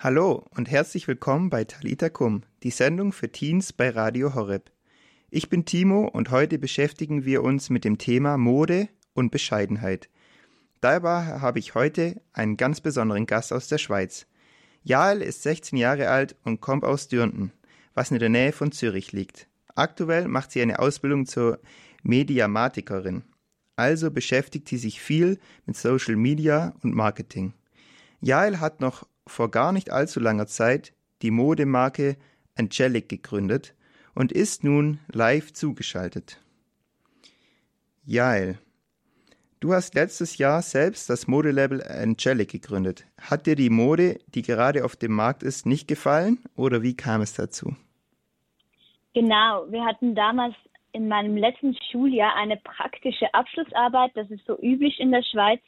Hallo und herzlich willkommen bei Talita Kum, die Sendung für Teens bei Radio Horeb. Ich bin Timo und heute beschäftigen wir uns mit dem Thema Mode und Bescheidenheit. Dabei habe ich heute einen ganz besonderen Gast aus der Schweiz. Jael ist 16 Jahre alt und kommt aus Dürnten, was in der Nähe von Zürich liegt. Aktuell macht sie eine Ausbildung zur Mediamatikerin. Also beschäftigt sie sich viel mit Social Media und Marketing. Jael hat noch vor gar nicht allzu langer Zeit die Modemarke Angelic gegründet und ist nun live zugeschaltet. Jael, du hast letztes Jahr selbst das Modelabel Angelic gegründet. Hat dir die Mode, die gerade auf dem Markt ist, nicht gefallen oder wie kam es dazu? Genau, wir hatten damals in meinem letzten Schuljahr eine praktische Abschlussarbeit, das ist so üblich in der Schweiz.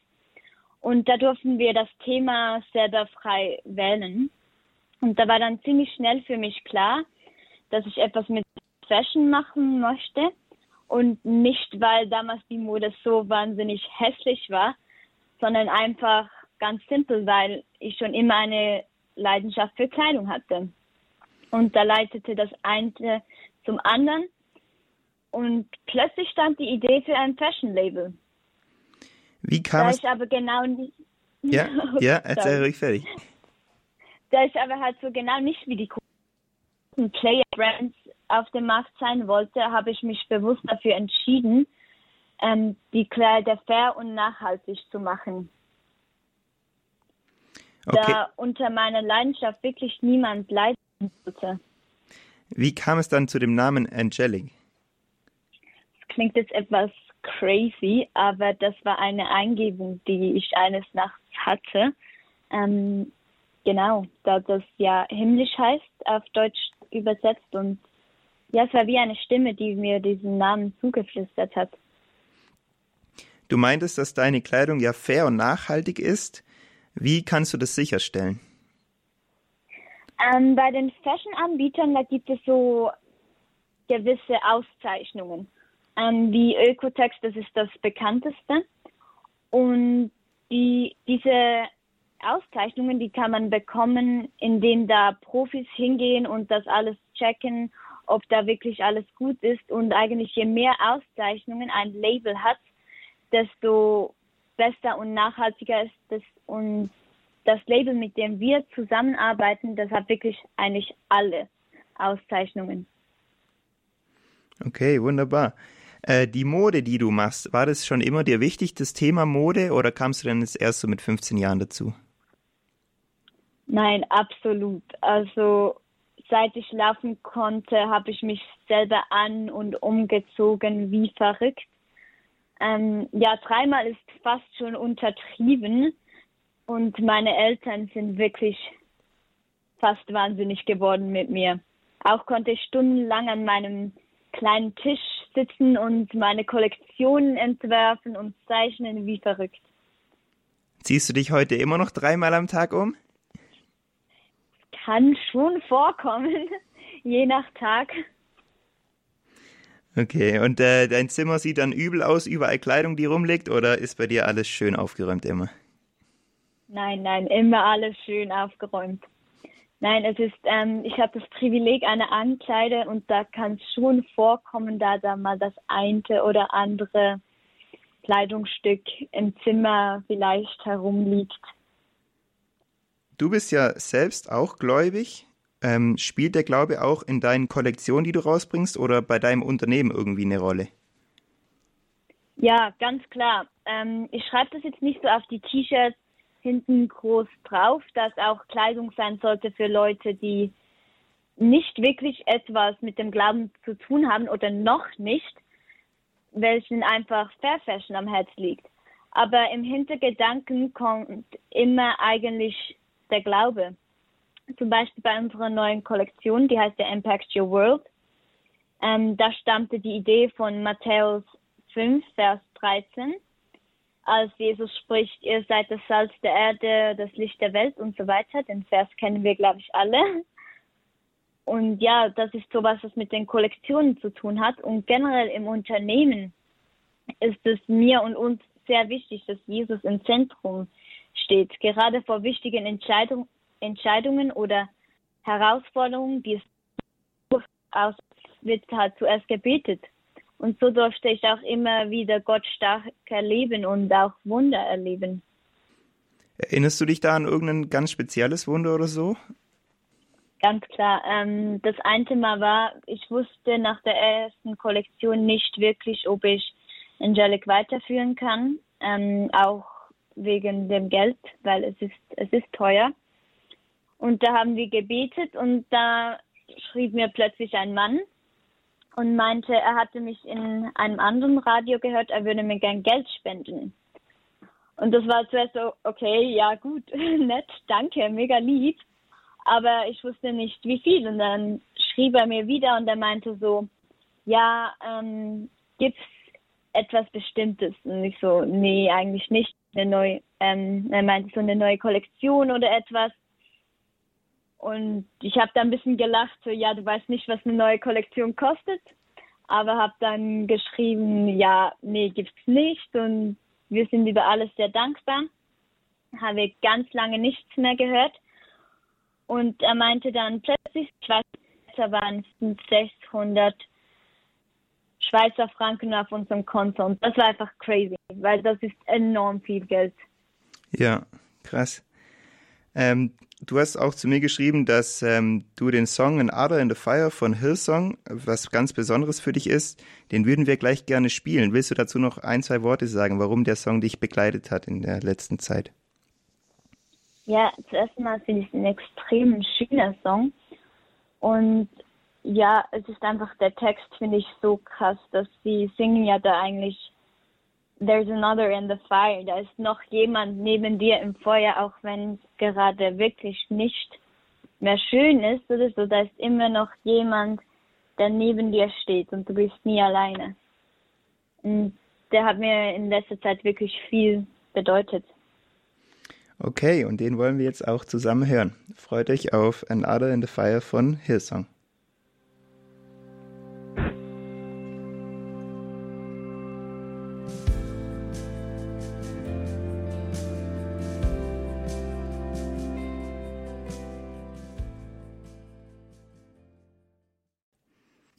Und da durften wir das Thema selber frei wählen. Und da war dann ziemlich schnell für mich klar, dass ich etwas mit Fashion machen möchte. Und nicht, weil damals die Mode so wahnsinnig hässlich war, sondern einfach ganz simpel, weil ich schon immer eine Leidenschaft für Kleidung hatte. Und da leitete das eine zum anderen. Und plötzlich stand die Idee für ein Fashion-Label. Wie kam da es? ich aber genau nicht. Ja, ja, erzähl ruhig fertig. Da ich aber halt so genau nicht wie die großen Player-Brands auf dem Markt sein wollte, habe ich mich bewusst dafür entschieden, ähm, die Kleider fair und nachhaltig zu machen. Okay. Da unter meiner Leidenschaft wirklich niemand leiden sollte. Wie kam es dann zu dem Namen Angelic? Das klingt jetzt etwas crazy, aber das war eine Eingebung, die ich eines Nachts hatte. Ähm, genau, da das ja himmlisch heißt, auf Deutsch übersetzt und ja, es war wie eine Stimme, die mir diesen Namen zugeflüstert hat. Du meintest, dass deine Kleidung ja fair und nachhaltig ist. Wie kannst du das sicherstellen? Ähm, bei den Fashion-Anbietern, da gibt es so gewisse Auszeichnungen. Ähm, wie Ökotex, das ist das bekannteste. Und die, diese Auszeichnungen, die kann man bekommen, indem da Profis hingehen und das alles checken, ob da wirklich alles gut ist. Und eigentlich je mehr Auszeichnungen ein Label hat, desto besser und nachhaltiger ist es. Und das Label, mit dem wir zusammenarbeiten, das hat wirklich eigentlich alle Auszeichnungen. Okay, wunderbar. Äh, die Mode, die du machst, war das schon immer dir wichtig, das Thema Mode, oder kamst du denn jetzt erst so mit 15 Jahren dazu? Nein, absolut. Also seit ich laufen konnte, habe ich mich selber an und umgezogen wie verrückt. Ähm, ja, dreimal ist fast schon untertrieben und meine Eltern sind wirklich fast wahnsinnig geworden mit mir. Auch konnte ich stundenlang an meinem kleinen Tisch sitzen und meine Kollektionen entwerfen und zeichnen wie verrückt. Ziehst du dich heute immer noch dreimal am Tag um? Kann schon vorkommen, je nach Tag. Okay, und äh, dein Zimmer sieht dann übel aus, überall Kleidung, die rumliegt, oder ist bei dir alles schön aufgeräumt immer? Nein, nein, immer alles schön aufgeräumt. Nein, es ist, ähm, ich habe das Privileg einer Ankleide und da kann es schon vorkommen, da da mal das eine oder andere Kleidungsstück im Zimmer vielleicht herumliegt. Du bist ja selbst auch gläubig. Ähm, spielt der Glaube auch in deinen Kollektionen, die du rausbringst, oder bei deinem Unternehmen irgendwie eine Rolle? Ja, ganz klar. Ähm, ich schreibe das jetzt nicht so auf die T-Shirts hinten groß drauf, dass auch Kleidung sein sollte für Leute, die nicht wirklich etwas mit dem Glauben zu tun haben oder noch nicht, welchen einfach Fair Fashion am Herz liegt. Aber im Hintergedanken kommt immer eigentlich der Glaube. Zum Beispiel bei unserer neuen Kollektion, die heißt ja Impact Your World. Ähm, da stammte die Idee von Matthäus 5, Vers 13 als Jesus spricht, ihr seid das Salz der Erde, das Licht der Welt und so weiter. Den Vers kennen wir, glaube ich, alle. Und ja, das ist sowas, was mit den Kollektionen zu tun hat. Und generell im Unternehmen ist es mir und uns sehr wichtig, dass Jesus im Zentrum steht. Gerade vor wichtigen Entscheidung, Entscheidungen oder Herausforderungen, die es aus wird halt zuerst gebetet. Und so durfte ich auch immer wieder Gott stark erleben und auch Wunder erleben. Erinnerst du dich da an irgendein ganz spezielles Wunder oder so? Ganz klar. Ähm, das eine Mal war, ich wusste nach der ersten Kollektion nicht wirklich, ob ich Angelic weiterführen kann, ähm, auch wegen dem Geld, weil es ist, es ist teuer. Und da haben wir gebetet und da schrieb mir plötzlich ein Mann und meinte, er hatte mich in einem anderen Radio gehört, er würde mir gern Geld spenden. Und das war zuerst so, okay, ja gut, nett, danke, mega lieb. Aber ich wusste nicht, wie viel. Und dann schrieb er mir wieder und er meinte so, ja, ähm, gibt's etwas Bestimmtes? Und ich so, nee, eigentlich nicht. Eine neue, ähm, er meinte so eine neue Kollektion oder etwas. Und ich habe da ein bisschen gelacht, so, ja, du weißt nicht, was eine neue Kollektion kostet. Aber habe dann geschrieben, ja, nee, gibt's nicht. Und wir sind über alles sehr dankbar. Habe ganz lange nichts mehr gehört. Und er meinte dann plötzlich, ich weiß da waren 600 Schweizer Franken auf unserem Konto. Und das war einfach crazy, weil das ist enorm viel Geld. Ja, krass. Ähm, du hast auch zu mir geschrieben, dass ähm, du den Song An Other in the Fire von Hillsong, was ganz Besonderes für dich ist, den würden wir gleich gerne spielen. Willst du dazu noch ein, zwei Worte sagen, warum der Song dich begleitet hat in der letzten Zeit? Ja, zuerst mal finde ich es ein extrem schöner Song. Und ja, es ist einfach der Text, finde ich so krass, dass sie singen ja da eigentlich There's another in the fire. Da ist noch jemand neben dir im Feuer, auch wenn es gerade wirklich nicht mehr schön ist oder so. Da ist immer noch jemand, der neben dir steht und du bist nie alleine. Und der hat mir in letzter Zeit wirklich viel bedeutet. Okay, und den wollen wir jetzt auch zusammen hören. Freut euch auf Another in the Fire von Hillsong.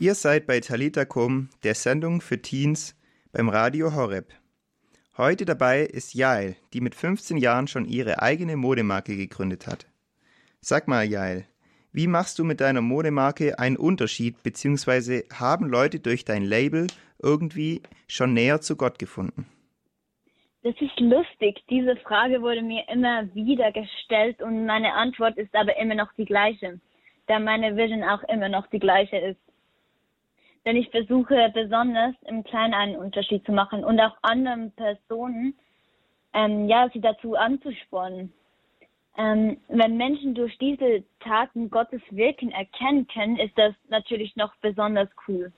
Ihr seid bei Talita Kum, der Sendung für Teens beim Radio Horeb. Heute dabei ist Jael, die mit 15 Jahren schon ihre eigene Modemarke gegründet hat. Sag mal, Jael, wie machst du mit deiner Modemarke einen Unterschied, beziehungsweise haben Leute durch dein Label irgendwie schon näher zu Gott gefunden? Das ist lustig. Diese Frage wurde mir immer wieder gestellt und meine Antwort ist aber immer noch die gleiche, da meine Vision auch immer noch die gleiche ist denn ich versuche besonders im Kleinen einen Unterschied zu machen und auch anderen Personen, ähm, ja, sie dazu anzuspornen. Ähm, wenn Menschen durch diese Taten Gottes Wirken erkennen können, ist das natürlich noch besonders cool.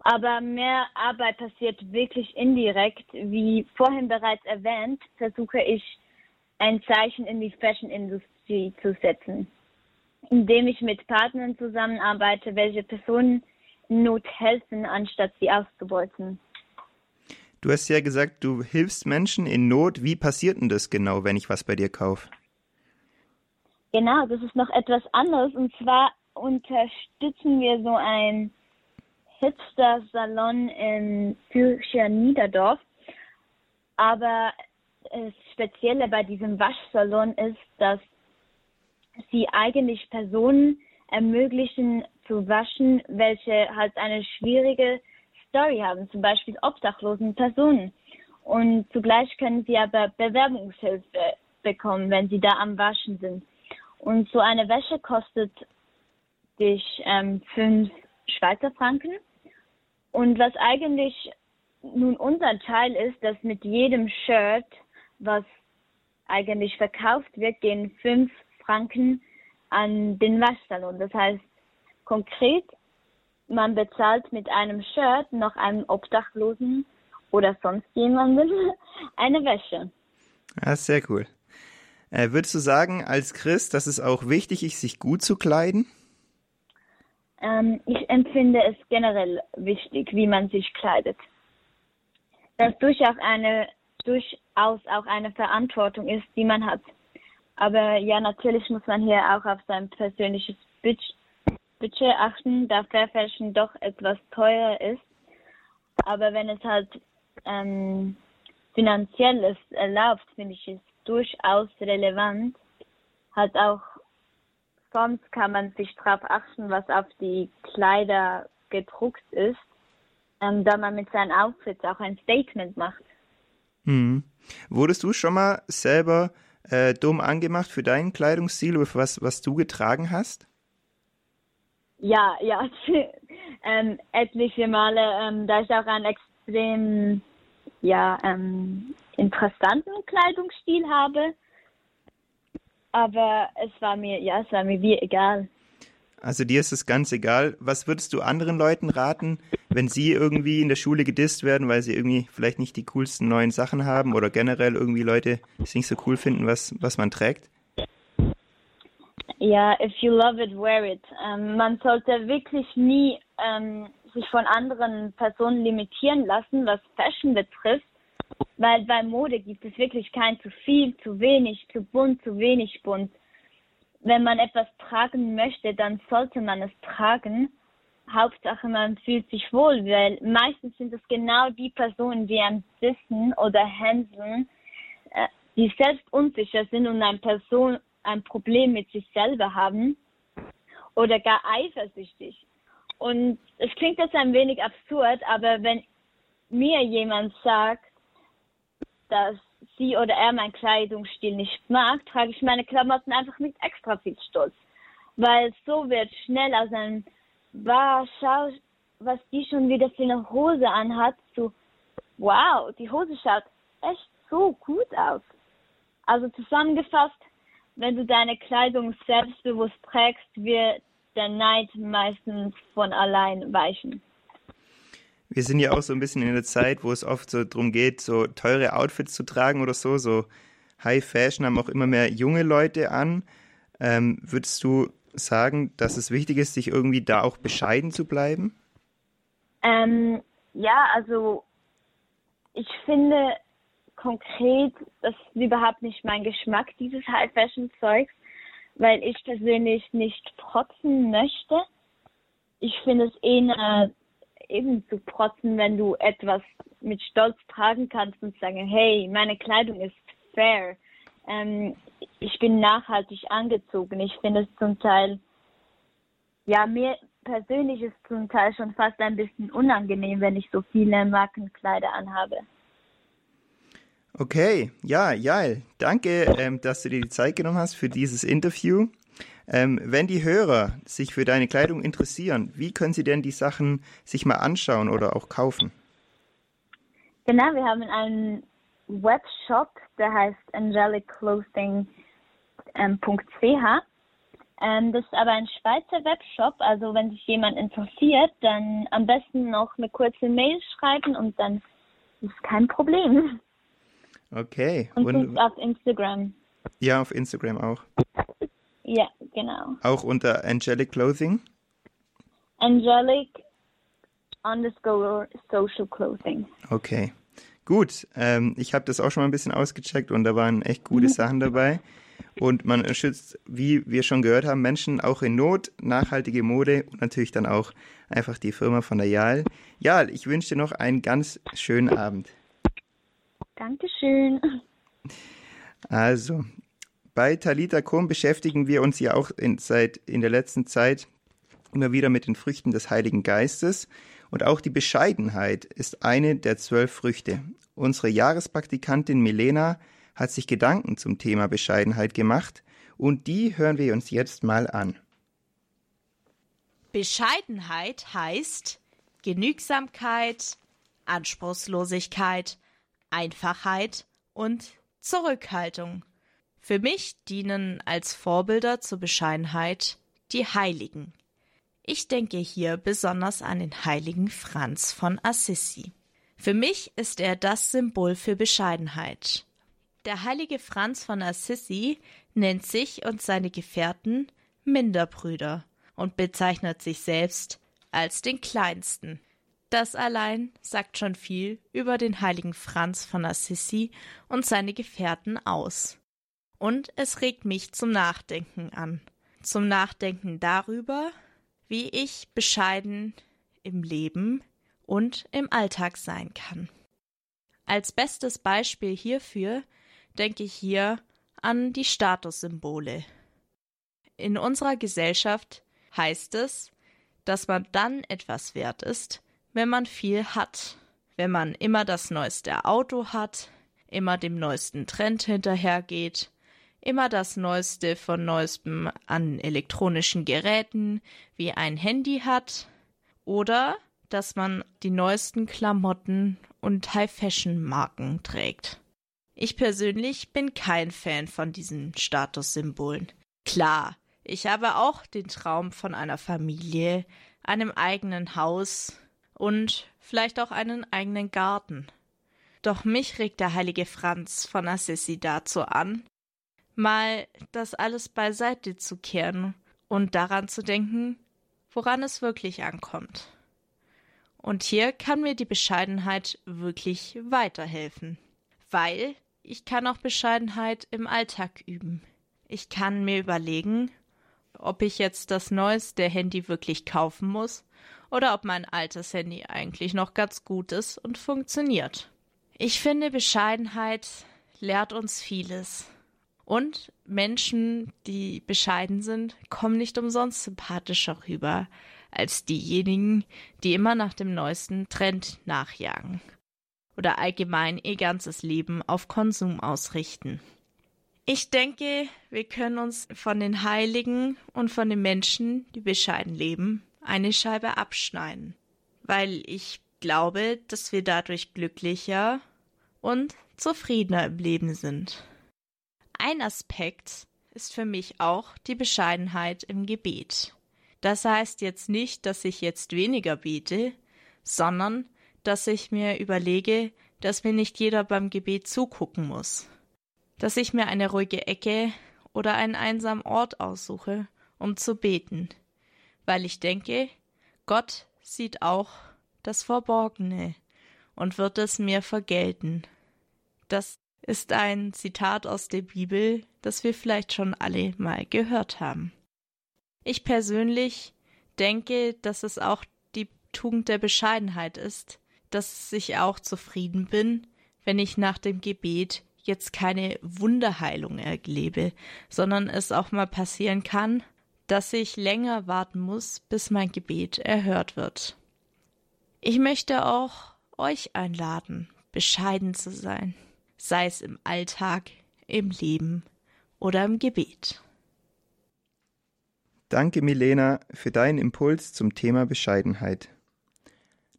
Aber mehr Arbeit passiert wirklich indirekt. Wie vorhin bereits erwähnt, versuche ich ein Zeichen in die Fashion-Industrie zu setzen, indem ich mit Partnern zusammenarbeite, welche Personen Not helfen, anstatt sie auszubeuten. Du hast ja gesagt, du hilfst Menschen in Not. Wie passiert denn das genau, wenn ich was bei dir kaufe? Genau, das ist noch etwas anderes. Und zwar unterstützen wir so ein Hipster-Salon in Zürcher Niederdorf. Aber das Spezielle bei diesem Waschsalon ist, dass sie eigentlich Personen ermöglichen zu waschen, welche halt eine schwierige Story haben, zum Beispiel obdachlosen Personen. Und zugleich können sie aber Bewerbungshilfe bekommen, wenn sie da am Waschen sind. Und so eine Wäsche kostet dich ähm, fünf Schweizer Franken. Und was eigentlich nun unser Teil ist, dass mit jedem Shirt, was eigentlich verkauft wird, gehen fünf Franken an den Waschsalon. Das heißt konkret, man bezahlt mit einem Shirt noch einem Obdachlosen oder sonst jemandem eine Wäsche. Ja, sehr cool. Äh, würdest du sagen, als Christ, dass es auch wichtig ist, sich gut zu kleiden? Ähm, ich empfinde es generell wichtig, wie man sich kleidet. Das durchaus, eine, durchaus auch eine Verantwortung ist, die man hat. Aber ja, natürlich muss man hier auch auf sein persönliches Budget achten, da Fair Fashion doch etwas teurer ist. Aber wenn es halt ähm, finanziell es erlaubt, finde ich es durchaus relevant. Halt auch sonst kann man sich darauf achten, was auf die Kleider gedruckt ist, ähm, da man mit seinen Outfits auch ein Statement macht. Hm. Wurdest du schon mal selber äh, dumm angemacht für deinen Kleidungsstil was, was du getragen hast? Ja, ja, ähm, etliche Male, ähm, da ich auch einen extrem ja, ähm, interessanten Kleidungsstil habe. Aber es war mir, ja, es war mir wie egal. Also dir ist es ganz egal. Was würdest du anderen Leuten raten, wenn sie irgendwie in der Schule gedisst werden, weil sie irgendwie vielleicht nicht die coolsten neuen Sachen haben oder generell irgendwie Leute es nicht so cool finden, was, was man trägt? Ja, if you love it, wear it. Ähm, man sollte wirklich nie ähm, sich von anderen Personen limitieren lassen, was Fashion betrifft, weil bei Mode gibt es wirklich kein zu viel, zu wenig, zu bunt, zu wenig bunt wenn man etwas tragen möchte, dann sollte man es tragen. Hauptsache, man fühlt sich wohl, weil meistens sind es genau die Personen, die am Wissen oder hänseln, äh, die selbst unsicher sind und ein Person ein Problem mit sich selber haben oder gar eifersüchtig. Und es klingt jetzt ein wenig absurd, aber wenn mir jemand sagt, dass sie oder er meinen Kleidungsstil nicht mag, trage ich meine Klamotten einfach mit extra viel Stolz. Weil so wird schnell aus einem, wow, schau, was die schon wieder für eine Hose anhat, zu, wow, die Hose schaut echt so gut aus. Also zusammengefasst, wenn du deine Kleidung selbstbewusst trägst, wird der Neid meistens von allein weichen wir sind ja auch so ein bisschen in der Zeit, wo es oft so darum geht, so teure Outfits zu tragen oder so. So High Fashion haben auch immer mehr junge Leute an. Ähm, würdest du sagen, dass es wichtig ist, sich irgendwie da auch bescheiden zu bleiben? Ähm, ja, also ich finde konkret, das ist überhaupt nicht mein Geschmack, dieses High Fashion Zeugs, weil ich persönlich nicht protzen möchte. Ich finde es eher eben zu protzen, wenn du etwas mit Stolz tragen kannst und sagen, hey, meine Kleidung ist fair. Ähm, ich bin nachhaltig angezogen. Ich finde es zum Teil, ja, mir persönlich ist zum Teil schon fast ein bisschen unangenehm, wenn ich so viele Markenkleider anhabe. Okay, ja, Jael, danke, ähm, dass du dir die Zeit genommen hast für dieses Interview. Ähm, wenn die Hörer sich für deine Kleidung interessieren, wie können sie denn die Sachen sich mal anschauen oder auch kaufen? Genau, wir haben einen Webshop, der heißt angelicclothing.ch. Ähm, das ist aber ein Schweizer Webshop, also wenn sich jemand interessiert, dann am besten noch eine kurze Mail schreiben und dann ist kein Problem. Okay. Und, und auf Instagram. Ja, auf Instagram auch. Ja, genau. Auch unter Angelic Clothing? Angelic underscore social clothing. Okay. Gut, ähm, ich habe das auch schon mal ein bisschen ausgecheckt und da waren echt gute mhm. Sachen dabei. Und man unterstützt, wie wir schon gehört haben, Menschen auch in Not, nachhaltige Mode und natürlich dann auch einfach die Firma von der Jal. Jal, ich wünsche dir noch einen ganz schönen Abend. Dankeschön. Also, bei Talita Kum beschäftigen wir uns ja auch in, seit in der letzten Zeit immer wieder mit den Früchten des Heiligen Geistes. Und auch die Bescheidenheit ist eine der zwölf Früchte. Unsere Jahrespraktikantin Milena hat sich Gedanken zum Thema Bescheidenheit gemacht und die hören wir uns jetzt mal an. Bescheidenheit heißt Genügsamkeit, Anspruchslosigkeit, Einfachheit und Zurückhaltung. Für mich dienen als Vorbilder zur Bescheidenheit die Heiligen. Ich denke hier besonders an den heiligen Franz von Assisi. Für mich ist er das Symbol für Bescheidenheit. Der heilige Franz von Assisi nennt sich und seine Gefährten Minderbrüder und bezeichnet sich selbst als den Kleinsten. Das allein sagt schon viel über den heiligen Franz von Assisi und seine Gefährten aus. Und es regt mich zum Nachdenken an. Zum Nachdenken darüber, wie ich bescheiden im Leben und im Alltag sein kann. Als bestes Beispiel hierfür denke ich hier an die Statussymbole. In unserer Gesellschaft heißt es, dass man dann etwas wert ist, wenn man viel hat, wenn man immer das neueste Auto hat, immer dem neuesten Trend hinterhergeht, immer das Neueste von Neuestem an elektronischen Geräten wie ein Handy hat oder dass man die neuesten Klamotten und High-Fashion-Marken trägt. Ich persönlich bin kein Fan von diesen Statussymbolen. Klar, ich habe auch den Traum von einer Familie, einem eigenen Haus und vielleicht auch einen eigenen Garten. Doch mich regt der heilige Franz von Assisi dazu an, mal das alles beiseite zu kehren und daran zu denken, woran es wirklich ankommt. Und hier kann mir die Bescheidenheit wirklich weiterhelfen, weil ich kann auch Bescheidenheit im Alltag üben. Ich kann mir überlegen, ob ich jetzt das neueste Handy wirklich kaufen muss oder ob mein altes Handy eigentlich noch ganz gut ist und funktioniert. Ich finde, Bescheidenheit lehrt uns vieles. Und Menschen, die bescheiden sind, kommen nicht umsonst sympathischer rüber als diejenigen, die immer nach dem neuesten Trend nachjagen oder allgemein ihr ganzes Leben auf Konsum ausrichten. Ich denke, wir können uns von den Heiligen und von den Menschen, die bescheiden leben, eine Scheibe abschneiden, weil ich glaube, dass wir dadurch glücklicher und zufriedener im Leben sind. Ein Aspekt ist für mich auch die Bescheidenheit im Gebet. Das heißt jetzt nicht, dass ich jetzt weniger bete, sondern dass ich mir überlege, dass mir nicht jeder beim Gebet zugucken muss. Dass ich mir eine ruhige Ecke oder einen einsamen Ort aussuche, um zu beten, weil ich denke, Gott sieht auch das Verborgene und wird es mir vergelten. Das ist ein Zitat aus der Bibel, das wir vielleicht schon alle mal gehört haben. Ich persönlich denke, dass es auch die Tugend der Bescheidenheit ist, dass ich auch zufrieden bin, wenn ich nach dem Gebet jetzt keine Wunderheilung erlebe, sondern es auch mal passieren kann, dass ich länger warten muss, bis mein Gebet erhört wird. Ich möchte auch euch einladen, bescheiden zu sein sei es im Alltag, im Leben oder im Gebet. Danke, Milena, für deinen Impuls zum Thema Bescheidenheit.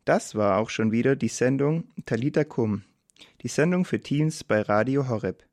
Das war auch schon wieder die Sendung Talita Kum, die Sendung für Teens bei Radio Horeb.